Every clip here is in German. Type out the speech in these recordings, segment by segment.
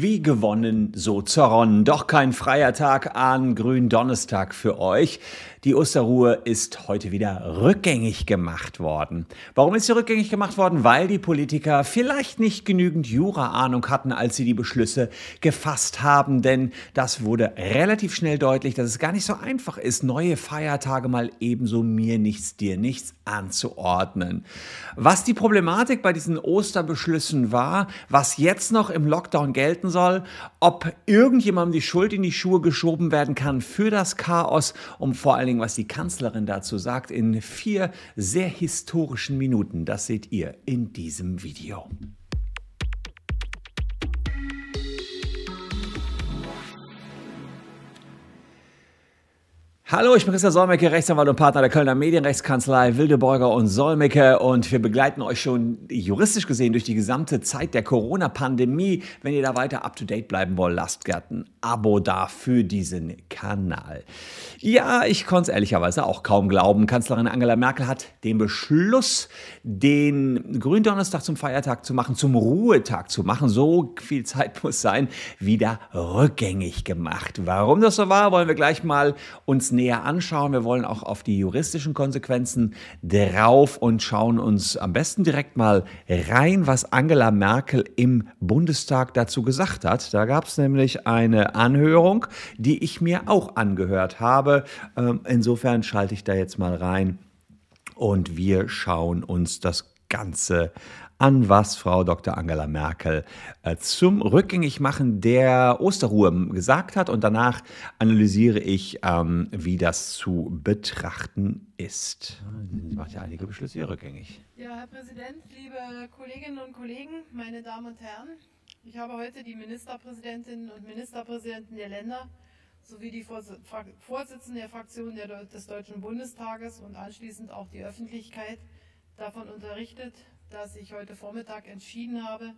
Wie gewonnen, so zerronnen. Doch kein freier Tag an Gründonnerstag für euch. Die Osterruhe ist heute wieder rückgängig gemacht worden. Warum ist sie rückgängig gemacht worden? Weil die Politiker vielleicht nicht genügend Jura-Ahnung hatten, als sie die Beschlüsse gefasst haben. Denn das wurde relativ schnell deutlich, dass es gar nicht so einfach ist, neue Feiertage mal ebenso mir nichts, dir nichts anzuordnen. Was die Problematik bei diesen Osterbeschlüssen war, was jetzt noch im Lockdown gelten soll, ob irgendjemandem die Schuld in die Schuhe geschoben werden kann für das Chaos, um vor allen Dingen, was die Kanzlerin dazu sagt, in vier sehr historischen Minuten. Das seht ihr in diesem Video. Hallo, ich bin Christian Solmecke, Rechtsanwalt und Partner der Kölner Medienrechtskanzlei Wildeborger und Solmecke und wir begleiten euch schon juristisch gesehen durch die gesamte Zeit der Corona-Pandemie. Wenn ihr da weiter up-to-date bleiben wollt, lasst gerne ein Abo da für diesen Kanal. Ja, ich konnte es ehrlicherweise auch kaum glauben. Kanzlerin Angela Merkel hat den Beschluss, den Gründonnerstag zum Feiertag zu machen, zum Ruhetag zu machen, so viel Zeit muss sein, wieder rückgängig gemacht. Warum das so war, wollen wir gleich mal uns näher anschauen. Wir wollen auch auf die juristischen Konsequenzen drauf und schauen uns am besten direkt mal rein, was Angela Merkel im Bundestag dazu gesagt hat. Da gab es nämlich eine Anhörung, die ich mir auch angehört habe. Ähm, insofern schalte ich da jetzt mal rein und wir schauen uns das Ganze an, was Frau Dr. Angela Merkel äh, zum Rückgängigmachen der Osterruhe gesagt hat. Und danach analysiere ich, ähm, wie das zu betrachten ist. Sie macht ja einige Beschlüsse hier rückgängig. Ja, Herr Präsident, liebe Kolleginnen und Kollegen, meine Damen und Herren, ich habe heute die Ministerpräsidentinnen und Ministerpräsidenten der Länder sowie die Vorsitzende der Fraktion des Deutschen Bundestages und anschließend auch die Öffentlichkeit davon unterrichtet, dass ich heute Vormittag entschieden habe,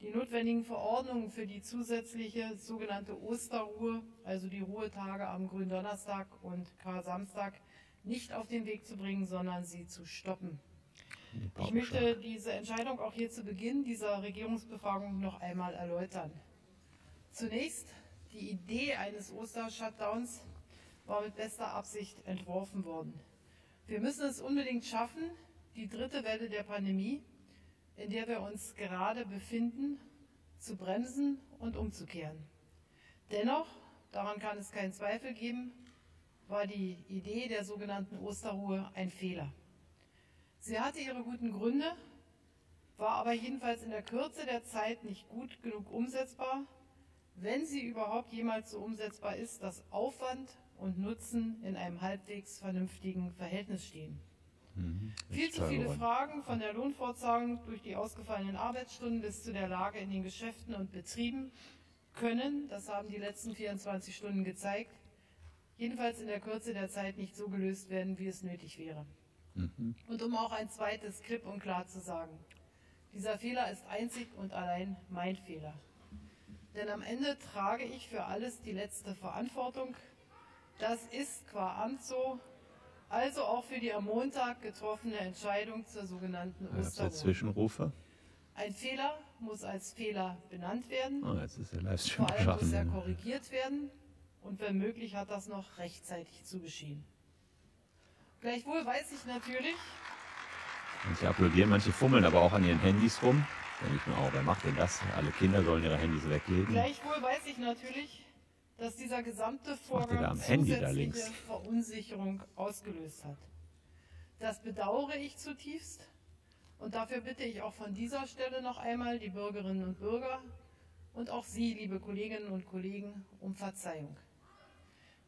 die notwendigen Verordnungen für die zusätzliche sogenannte Osterruhe, also die Ruhetage am Gründonnerstag und Kar-Samstag, nicht auf den Weg zu bringen, sondern sie zu stoppen. Ich möchte diese Entscheidung auch hier zu Beginn dieser Regierungsbefragung noch einmal erläutern. Zunächst, die Idee eines Oster-Shutdowns war mit bester Absicht entworfen worden. Wir müssen es unbedingt schaffen, die dritte Welle der Pandemie, in der wir uns gerade befinden, zu bremsen und umzukehren. Dennoch, daran kann es keinen Zweifel geben, war die Idee der sogenannten Osterruhe ein Fehler. Sie hatte ihre guten Gründe, war aber jedenfalls in der Kürze der Zeit nicht gut genug umsetzbar, wenn sie überhaupt jemals so umsetzbar ist, dass Aufwand und Nutzen in einem halbwegs vernünftigen Verhältnis stehen. Mhm. Viel zu viele Fragen von der Lohnfortzahlung durch die ausgefallenen Arbeitsstunden bis zu der Lage in den Geschäften und Betrieben können, das haben die letzten 24 Stunden gezeigt, jedenfalls in der Kürze der Zeit nicht so gelöst werden, wie es nötig wäre. Mhm. Und um auch ein zweites klipp und klar zu sagen, dieser Fehler ist einzig und allein mein Fehler. Denn am Ende trage ich für alles die letzte Verantwortung. Das ist qua Amt so, also auch für die am Montag getroffene Entscheidung zur sogenannten Osterruhe. Zwischenrufe? Ein Fehler muss als Fehler benannt werden. Oh, jetzt ist der Livestream Vor allem muss er korrigiert werden und wenn möglich hat das noch rechtzeitig zu geschehen. Gleichwohl weiß ich natürlich. Manche applaudieren, manche fummeln aber auch an ihren Handys rum. Denke ich mir auch, wer macht denn das? Alle Kinder sollen ihre Handys weglegen. Gleichwohl weiß ich natürlich, dass dieser gesamte Vorgang zusätzliche Verunsicherung ausgelöst hat. Das bedauere ich zutiefst und dafür bitte ich auch von dieser Stelle noch einmal die Bürgerinnen und Bürger und auch Sie, liebe Kolleginnen und Kollegen, um Verzeihung.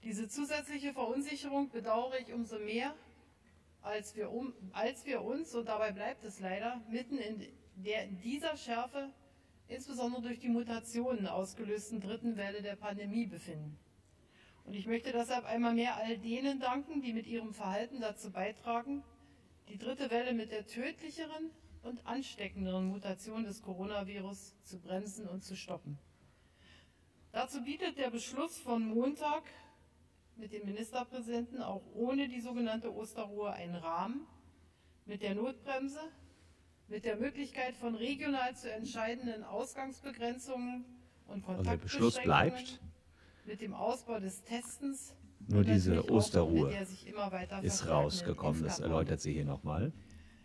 Diese zusätzliche Verunsicherung bedauere ich umso mehr, als wir, um, als wir uns, und dabei bleibt es leider, mitten in, der, in dieser Schärfe insbesondere durch die Mutationen ausgelösten dritten Welle der Pandemie befinden. Und ich möchte deshalb einmal mehr all denen danken, die mit ihrem Verhalten dazu beitragen, die dritte Welle mit der tödlicheren und ansteckenderen Mutation des Coronavirus zu bremsen und zu stoppen. Dazu bietet der Beschluss von Montag mit dem Ministerpräsidenten auch ohne die sogenannte Osterruhe einen Rahmen mit der Notbremse mit der Möglichkeit von regional zu entscheidenden Ausgangsbegrenzungen und Kontaktbeschränkungen, also der Beschluss bleibt. mit dem Ausbau des Testens. Nur diese Osterruhe ist rausgekommen, das erläutert sie hier nochmal.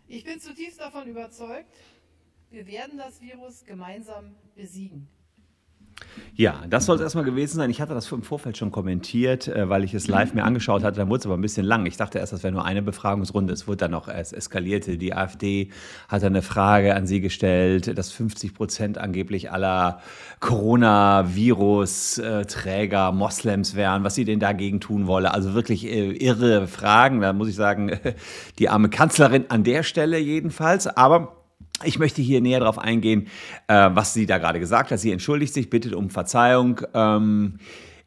Ich bin zutiefst davon überzeugt, wir werden das Virus gemeinsam besiegen. Ja, das soll es erstmal gewesen sein. Ich hatte das im Vorfeld schon kommentiert, äh, weil ich es live mir angeschaut hatte. Dann wurde es aber ein bisschen lang. Ich dachte erst, das wäre nur eine Befragungsrunde. Es wurde dann noch, es eskalierte. Die AfD hat eine Frage an Sie gestellt, dass 50 Prozent angeblich aller Coronavirus-Träger Moslems wären, was sie denn dagegen tun wolle. Also wirklich äh, irre Fragen. Da muss ich sagen, die arme Kanzlerin an der Stelle jedenfalls. Aber ich möchte hier näher darauf eingehen, äh, was sie da gerade gesagt hat. Sie entschuldigt sich, bittet um Verzeihung. Ähm,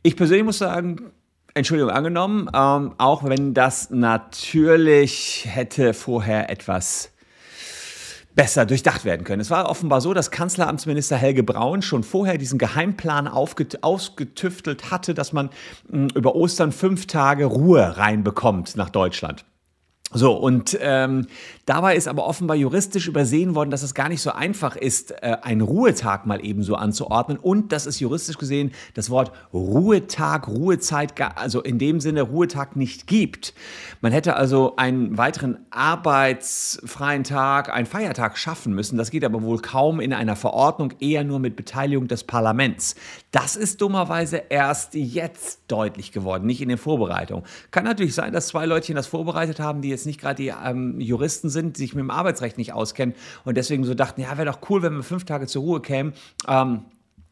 ich persönlich muss sagen, Entschuldigung angenommen, ähm, auch wenn das natürlich hätte vorher etwas besser durchdacht werden können. Es war offenbar so, dass Kanzleramtsminister Helge Braun schon vorher diesen Geheimplan ausgetüftelt hatte, dass man mh, über Ostern fünf Tage Ruhe reinbekommt nach Deutschland. So, und ähm, dabei ist aber offenbar juristisch übersehen worden, dass es gar nicht so einfach ist, äh, einen Ruhetag mal eben so anzuordnen und dass es juristisch gesehen das Wort Ruhetag, Ruhezeit, also in dem Sinne Ruhetag nicht gibt. Man hätte also einen weiteren arbeitsfreien Tag, einen Feiertag schaffen müssen. Das geht aber wohl kaum in einer Verordnung, eher nur mit Beteiligung des Parlaments. Das ist dummerweise erst jetzt deutlich geworden, nicht in den Vorbereitungen. Kann natürlich sein, dass zwei Leutchen das vorbereitet haben, die jetzt nicht gerade die ähm, Juristen sind, die sich mit dem Arbeitsrecht nicht auskennen und deswegen so dachten, ja, wäre doch cool, wenn wir fünf Tage zur Ruhe kämen. Ähm,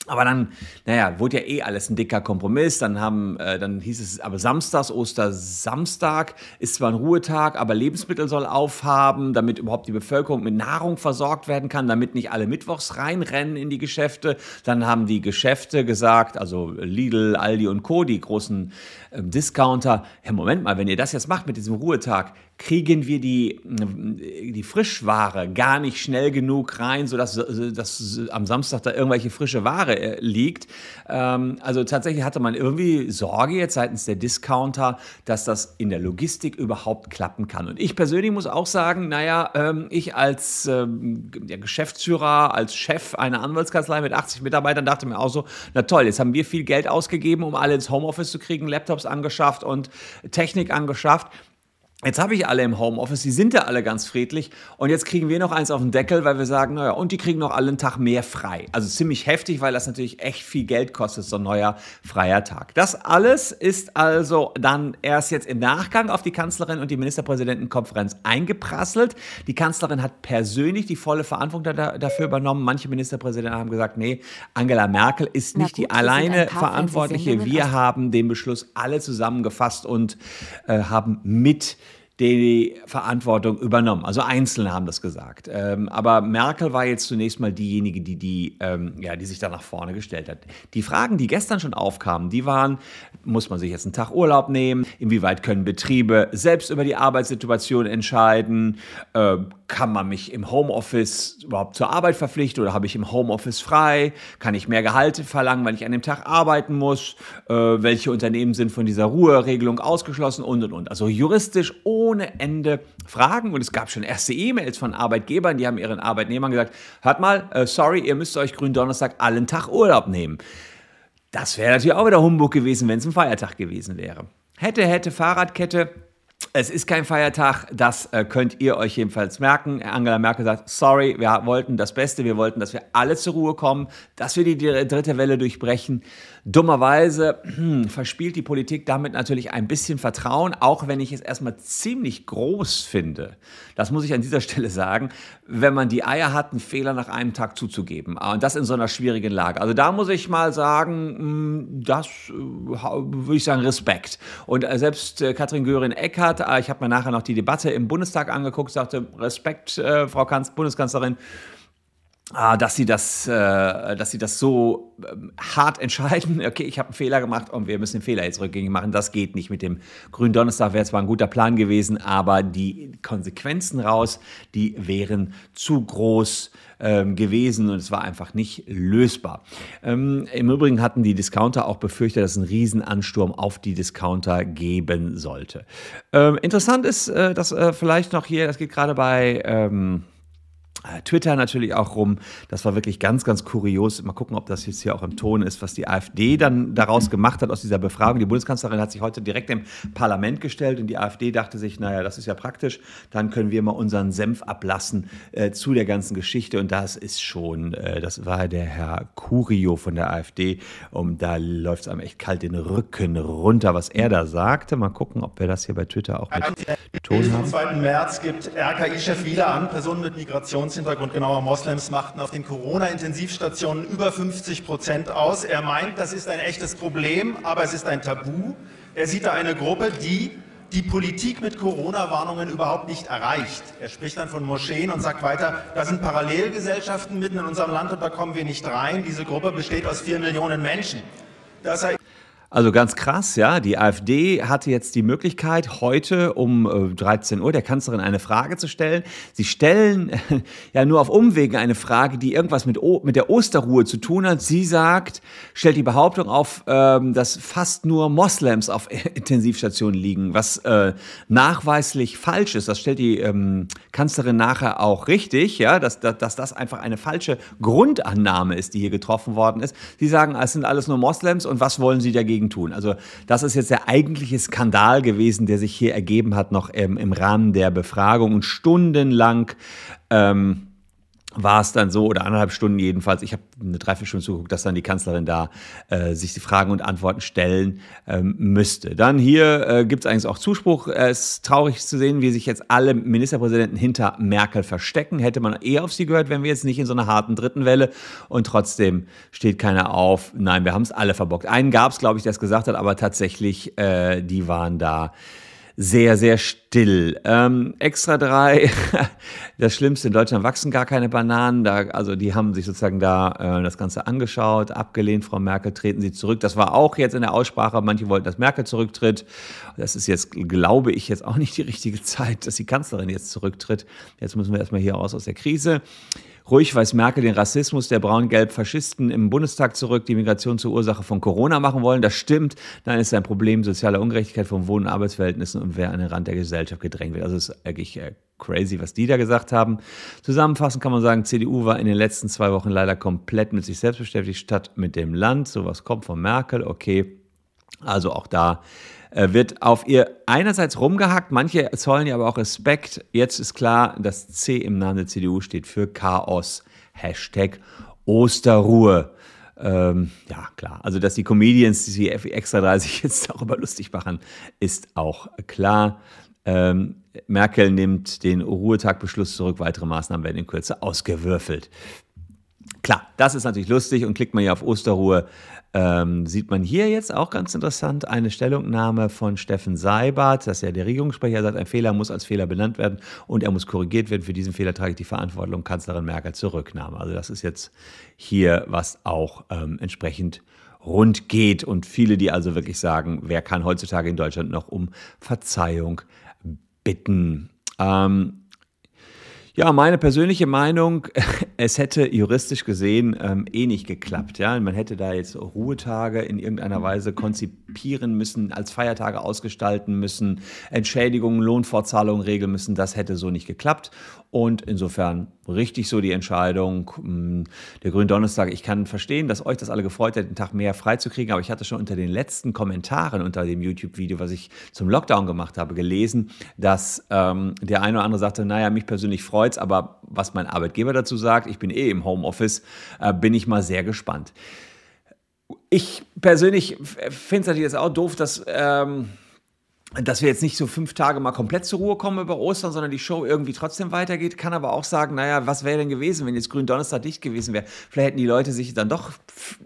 aber dann, naja, wurde ja eh alles ein dicker Kompromiss. Dann haben, äh, dann hieß es, aber Samstags, Ostersamstag ist zwar ein Ruhetag, aber Lebensmittel soll aufhaben, damit überhaupt die Bevölkerung mit Nahrung versorgt werden kann, damit nicht alle mittwochs reinrennen in die Geschäfte. Dann haben die Geschäfte gesagt, also Lidl, Aldi und Co., die großen äh, Discounter, ja, Moment mal, wenn ihr das jetzt macht mit diesem Ruhetag, kriegen wir die, die Frischware gar nicht schnell genug rein, sodass dass am Samstag da irgendwelche frische Ware äh, liegt. Ähm, also tatsächlich hatte man irgendwie Sorge jetzt seitens der Discounter, dass das in der Logistik überhaupt klappen kann. Und ich persönlich muss auch sagen, naja, ähm, ich als ähm, Geschäftsführer, als Chef einer Anwaltskanzlei mit 80 Mitarbeitern dachte mir auch so, na toll, jetzt haben wir viel Geld ausgegeben, um alle ins Homeoffice zu kriegen, Laptops angeschafft und Technik angeschafft. Jetzt habe ich alle im Homeoffice, die sind ja alle ganz friedlich und jetzt kriegen wir noch eins auf den Deckel, weil wir sagen, naja, und die kriegen noch alle einen Tag mehr frei. Also ziemlich heftig, weil das natürlich echt viel Geld kostet, so ein neuer freier Tag. Das alles ist also dann erst jetzt im Nachgang auf die Kanzlerin und die Ministerpräsidentenkonferenz eingeprasselt. Die Kanzlerin hat persönlich die volle Verantwortung da, dafür übernommen. Manche Ministerpräsidenten haben gesagt, nee, Angela Merkel ist nicht gut, die alleine Verantwortliche. Wir haben den Beschluss alle zusammengefasst und äh, haben mit die Verantwortung übernommen. Also Einzelne haben das gesagt. Ähm, aber Merkel war jetzt zunächst mal diejenige, die, die, ähm, ja, die sich da nach vorne gestellt hat. Die Fragen, die gestern schon aufkamen, die waren, muss man sich jetzt einen Tag Urlaub nehmen? Inwieweit können Betriebe selbst über die Arbeitssituation entscheiden? Äh, kann man mich im Homeoffice überhaupt zur Arbeit verpflichten oder habe ich im Homeoffice frei? Kann ich mehr Gehalt verlangen, weil ich an dem Tag arbeiten muss? Äh, welche Unternehmen sind von dieser Ruheregelung ausgeschlossen und und und. Also juristisch ohne Ende Fragen und es gab schon erste E-Mails von Arbeitgebern, die haben ihren Arbeitnehmern gesagt: Hört mal, äh, sorry, ihr müsst euch Gründonnerstag allen Tag Urlaub nehmen. Das wäre natürlich auch wieder Humbug gewesen, wenn es ein Feiertag gewesen wäre. Hätte, hätte, Fahrradkette es ist kein Feiertag, das äh, könnt ihr euch jedenfalls merken. Angela Merkel sagt, sorry, wir wollten das Beste, wir wollten, dass wir alle zur Ruhe kommen, dass wir die dritte Welle durchbrechen. Dummerweise hm, verspielt die Politik damit natürlich ein bisschen Vertrauen, auch wenn ich es erstmal ziemlich groß finde. Das muss ich an dieser Stelle sagen, wenn man die Eier hat, einen Fehler nach einem Tag zuzugeben. Und das in so einer schwierigen Lage. Also da muss ich mal sagen, hm, das äh, würde ich sagen, Respekt. Und äh, selbst äh, Katrin Göring-Eckardt, ich habe mir nachher noch die Debatte im Bundestag angeguckt, sagte, Respekt, Frau Kanz Bundeskanzlerin, Ah, dass sie das, äh, dass sie das so ähm, hart entscheiden. Okay, ich habe einen Fehler gemacht und wir müssen den Fehler jetzt rückgängig machen. Das geht nicht mit dem Grünen Donnerstag. Wäre zwar ein guter Plan gewesen, aber die Konsequenzen raus, die wären zu groß ähm, gewesen und es war einfach nicht lösbar. Ähm, Im Übrigen hatten die Discounter auch befürchtet, dass es einen Riesenansturm auf die Discounter geben sollte. Ähm, interessant ist, äh, dass äh, vielleicht noch hier, das geht gerade bei ähm, äh, Twitter natürlich auch rum. Das war wirklich ganz, ganz kurios. Mal gucken, ob das jetzt hier auch im Ton ist, was die AfD dann daraus gemacht hat aus dieser Befragung. Die Bundeskanzlerin hat sich heute direkt im Parlament gestellt und die AfD dachte sich, naja, das ist ja praktisch, dann können wir mal unseren Senf ablassen äh, zu der ganzen Geschichte. Und das ist schon, äh, das war der Herr Curio von der AfD. Und da läuft es einem echt kalt den Rücken runter, was er da sagte. Mal gucken, ob wir das hier bei Twitter auch mit Ton haben. Am 2. März gibt RKI-Chef wieder an, Personen mit Migrations Migrationshintergrund, genauer Moslems, machten auf den Corona-Intensivstationen über 50 Prozent aus. Er meint, das ist ein echtes Problem, aber es ist ein Tabu. Er sieht da eine Gruppe, die die Politik mit Corona-Warnungen überhaupt nicht erreicht. Er spricht dann von Moscheen und sagt weiter, da sind Parallelgesellschaften mitten in unserem Land und da kommen wir nicht rein. Diese Gruppe besteht aus vier Millionen Menschen. Dass er also ganz krass, ja. Die AfD hatte jetzt die Möglichkeit, heute um 13 äh, Uhr der Kanzlerin eine Frage zu stellen. Sie stellen ja nur auf Umwegen eine Frage, die irgendwas mit, o mit der Osterruhe zu tun hat. Sie sagt, stellt die Behauptung auf, ähm, dass fast nur Moslems auf Intensivstationen liegen, was äh, nachweislich falsch ist. Das stellt die ähm, Kanzlerin nachher auch richtig, ja, dass, dass, dass das einfach eine falsche Grundannahme ist, die hier getroffen worden ist. Sie sagen, es sind alles nur Moslems und was wollen Sie dagegen dagegen tun. Also das ist jetzt der eigentliche Skandal gewesen, der sich hier ergeben hat, noch ähm, im Rahmen der Befragung und stundenlang. Ähm, war es dann so, oder anderthalb Stunden jedenfalls, ich habe eine Dreiviertelstunde zugeguckt, dass dann die Kanzlerin da äh, sich die Fragen und Antworten stellen ähm, müsste. Dann hier äh, gibt es eigentlich auch Zuspruch. Es ist traurig zu sehen, wie sich jetzt alle Ministerpräsidenten hinter Merkel verstecken. Hätte man eher auf sie gehört, wenn wir jetzt nicht in so einer harten dritten Welle und trotzdem steht keiner auf. Nein, wir haben es alle verbockt. Einen gab es, glaube ich, der es gesagt hat, aber tatsächlich, äh, die waren da sehr, sehr still. Ähm, extra drei, das Schlimmste, in Deutschland wachsen gar keine Bananen. Da, also die haben sich sozusagen da äh, das Ganze angeschaut, abgelehnt, Frau Merkel, treten Sie zurück. Das war auch jetzt in der Aussprache, manche wollten, dass Merkel zurücktritt. Das ist jetzt, glaube ich, jetzt auch nicht die richtige Zeit, dass die Kanzlerin jetzt zurücktritt. Jetzt müssen wir erstmal hier raus aus der Krise. Ruhig weist Merkel den Rassismus der braun-gelb-Faschisten im Bundestag zurück, die Migration zur Ursache von Corona machen wollen. Das stimmt. Dann ist ein Problem sozialer Ungerechtigkeit von Wohn- und Arbeitsverhältnissen und wer an den Rand der Gesellschaft gedrängt wird. Also es ist eigentlich äh, crazy, was die da gesagt haben. Zusammenfassend kann man sagen, CDU war in den letzten zwei Wochen leider komplett mit sich selbst beschäftigt, statt mit dem Land. Sowas kommt von Merkel, okay. Also auch da wird auf ihr einerseits rumgehackt, manche zollen ihr aber auch Respekt. Jetzt ist klar, das C im Namen der CDU steht für Chaos. Hashtag Osterruhe. Ähm, ja, klar. Also, dass die Comedians, die extra 30 jetzt darüber lustig machen, ist auch klar. Ähm, Merkel nimmt den Ruhetagbeschluss zurück. Weitere Maßnahmen werden in Kürze ausgewürfelt. Klar, das ist natürlich lustig und klickt man ja auf Osterruhe, ähm, sieht man hier jetzt auch ganz interessant eine Stellungnahme von Steffen Seibert, dass ja der Regierungssprecher sagt, ein Fehler muss als Fehler benannt werden und er muss korrigiert werden. Für diesen Fehler trage ich die Verantwortung, Kanzlerin Merkel zurücknahme. Also das ist jetzt hier, was auch ähm, entsprechend rund geht und viele, die also wirklich sagen, wer kann heutzutage in Deutschland noch um Verzeihung bitten. Ähm, ja, meine persönliche Meinung, es hätte juristisch gesehen ähm, eh nicht geklappt. Ja? Man hätte da jetzt Ruhetage in irgendeiner Weise konzipieren müssen, als Feiertage ausgestalten müssen, Entschädigungen, Lohnfortzahlungen regeln müssen. Das hätte so nicht geklappt. Und insofern richtig so die Entscheidung. Hm, der Gründonnerstag, ich kann verstehen, dass euch das alle gefreut hat, den Tag mehr freizukriegen, aber ich hatte schon unter den letzten Kommentaren unter dem YouTube-Video, was ich zum Lockdown gemacht habe, gelesen, dass ähm, der eine oder andere sagte, naja, mich persönlich freut's, aber was mein Arbeitgeber dazu sagt, ich bin eh im Homeoffice, äh, bin ich mal sehr gespannt. Ich persönlich finde es natürlich jetzt auch doof, dass... Ähm, dass wir jetzt nicht so fünf Tage mal komplett zur Ruhe kommen über Ostern, sondern die Show irgendwie trotzdem weitergeht. Kann aber auch sagen, naja, was wäre denn gewesen, wenn jetzt Gründonnerstag dicht gewesen wäre? Vielleicht hätten die Leute sich dann doch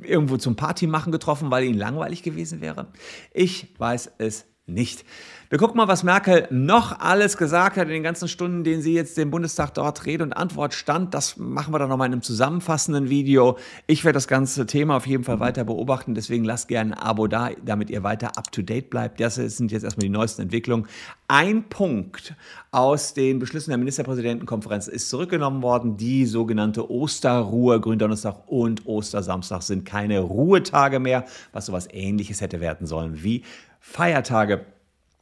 irgendwo zum Party machen getroffen, weil ihnen langweilig gewesen wäre. Ich weiß es nicht. Wir gucken mal, was Merkel noch alles gesagt hat in den ganzen Stunden, denen sie jetzt dem Bundestag dort Rede und Antwort stand. Das machen wir dann nochmal in einem zusammenfassenden Video. Ich werde das ganze Thema auf jeden Fall weiter beobachten, deswegen lasst gerne ein Abo da, damit ihr weiter up to date bleibt. Das sind jetzt erstmal die neuesten Entwicklungen. Ein Punkt aus den Beschlüssen der Ministerpräsidentenkonferenz ist zurückgenommen worden. Die sogenannte Osterruhe, Gründonnerstag und Ostersamstag sind keine Ruhetage mehr, was sowas ähnliches hätte werden sollen wie Feiertage.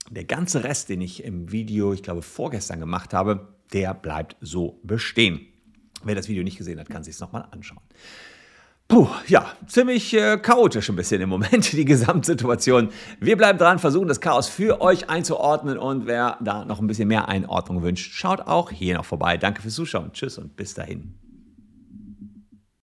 Der ganze Rest, den ich im Video, ich glaube vorgestern gemacht habe, der bleibt so bestehen. Wer das Video nicht gesehen hat, kann sich es nochmal anschauen. Puh, ja, ziemlich äh, chaotisch ein bisschen im Moment, die Gesamtsituation. Wir bleiben dran, versuchen das Chaos für euch einzuordnen und wer da noch ein bisschen mehr Einordnung wünscht, schaut auch hier noch vorbei. Danke fürs Zuschauen. Tschüss und bis dahin.